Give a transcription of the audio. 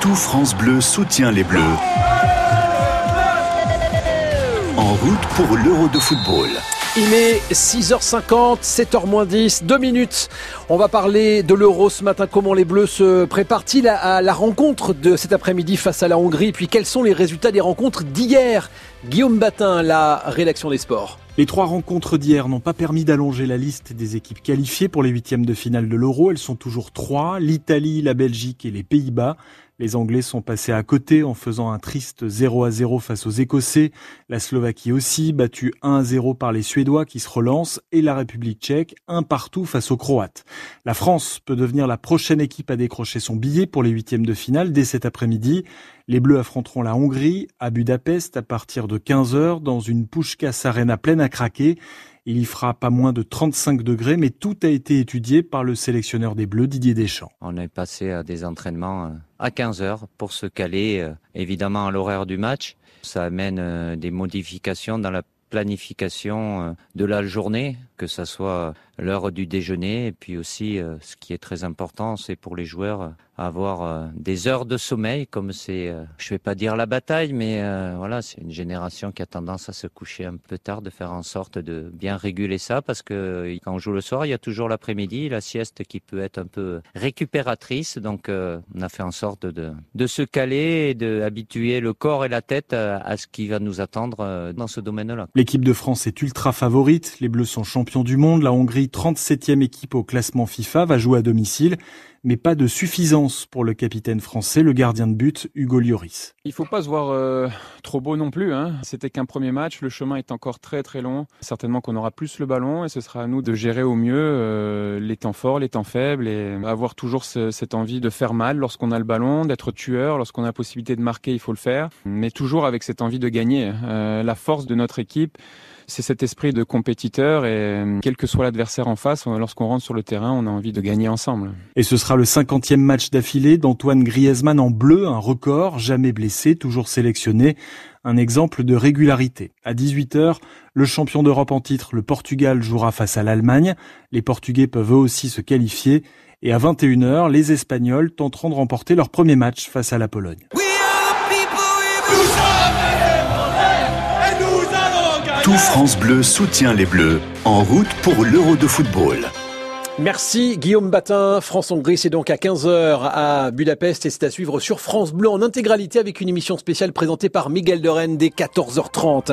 Tout France Bleu soutient les Bleus. En route pour l'Euro de football. Il est 6h50, 7h-10, 2 minutes. On va parler de l'Euro ce matin. Comment les Bleus se préparent-ils à la rencontre de cet après-midi face à la Hongrie Puis quels sont les résultats des rencontres d'hier? Guillaume Batin, la rédaction des sports. Les trois rencontres d'hier n'ont pas permis d'allonger la liste des équipes qualifiées pour les huitièmes de finale de l'Euro. Elles sont toujours trois, l'Italie, la Belgique et les Pays-Bas. Les Anglais sont passés à côté en faisant un triste 0 à 0 face aux Écossais. La Slovaquie aussi, battue 1 à 0 par les Suédois qui se relancent et la République tchèque, un partout face aux Croates. La France peut devenir la prochaine équipe à décrocher son billet pour les huitièmes de finale dès cet après-midi. Les Bleus affronteront la Hongrie à Budapest à partir de 15h dans une Pushkas Arena pleine à craquer. Il y fera pas moins de 35 degrés, mais tout a été étudié par le sélectionneur des Bleus, Didier Deschamps. On est passé à des entraînements euh, à 15 heures pour se caler euh, évidemment à l'horaire du match. Ça amène euh, des modifications dans la planification de la journée, que ce soit l'heure du déjeuner et puis aussi ce qui est très important, c'est pour les joueurs avoir euh, des heures de sommeil, comme c'est, euh, je vais pas dire la bataille, mais euh, voilà, c'est une génération qui a tendance à se coucher un peu tard, de faire en sorte de bien réguler ça, parce que quand on joue le soir, il y a toujours l'après-midi, la sieste qui peut être un peu récupératrice, donc on a fait en sorte de, de se caler et d'habituer le corps et la tête à, ce qui va nous attendre dans ce domaine-là. L'équipe de France est ultra favorite, les Bleus sont champions du monde, la Hongrie 37e équipe au classement FIFA va jouer à domicile mais pas de suffisance pour le capitaine français, le gardien de but Hugo Lloris. Il faut pas se voir euh, trop beau non plus. Hein. C'était qu'un premier match, le chemin est encore très très long. Certainement qu'on aura plus le ballon et ce sera à nous de gérer au mieux euh, les temps forts, les temps faibles et avoir toujours cette envie de faire mal lorsqu'on a le ballon, d'être tueur, lorsqu'on a la possibilité de marquer, il faut le faire, mais toujours avec cette envie de gagner. Euh, la force de notre équipe, c'est cet esprit de compétiteur et euh, quel que soit l'adversaire en face, lorsqu'on rentre sur le terrain, on a envie de gagner ensemble. Et ce sera le cinquantième match d'affilée d'Antoine Griezmann en bleu, un record, jamais blessé, toujours sélectionné un exemple de régularité. À 18h, le champion d'Europe en titre, le Portugal, jouera face à l'Allemagne. Les Portugais peuvent eux aussi se qualifier. Et à 21h, les Espagnols tenteront de remporter leur premier match face à la Pologne. Tout France Bleu soutient les Bleus en route pour l'Euro de football. Merci Guillaume Batin. France-Hongrie, c'est donc à 15h à Budapest et c'est à suivre sur France Bleu en intégralité avec une émission spéciale présentée par Miguel de Rennes dès 14h30.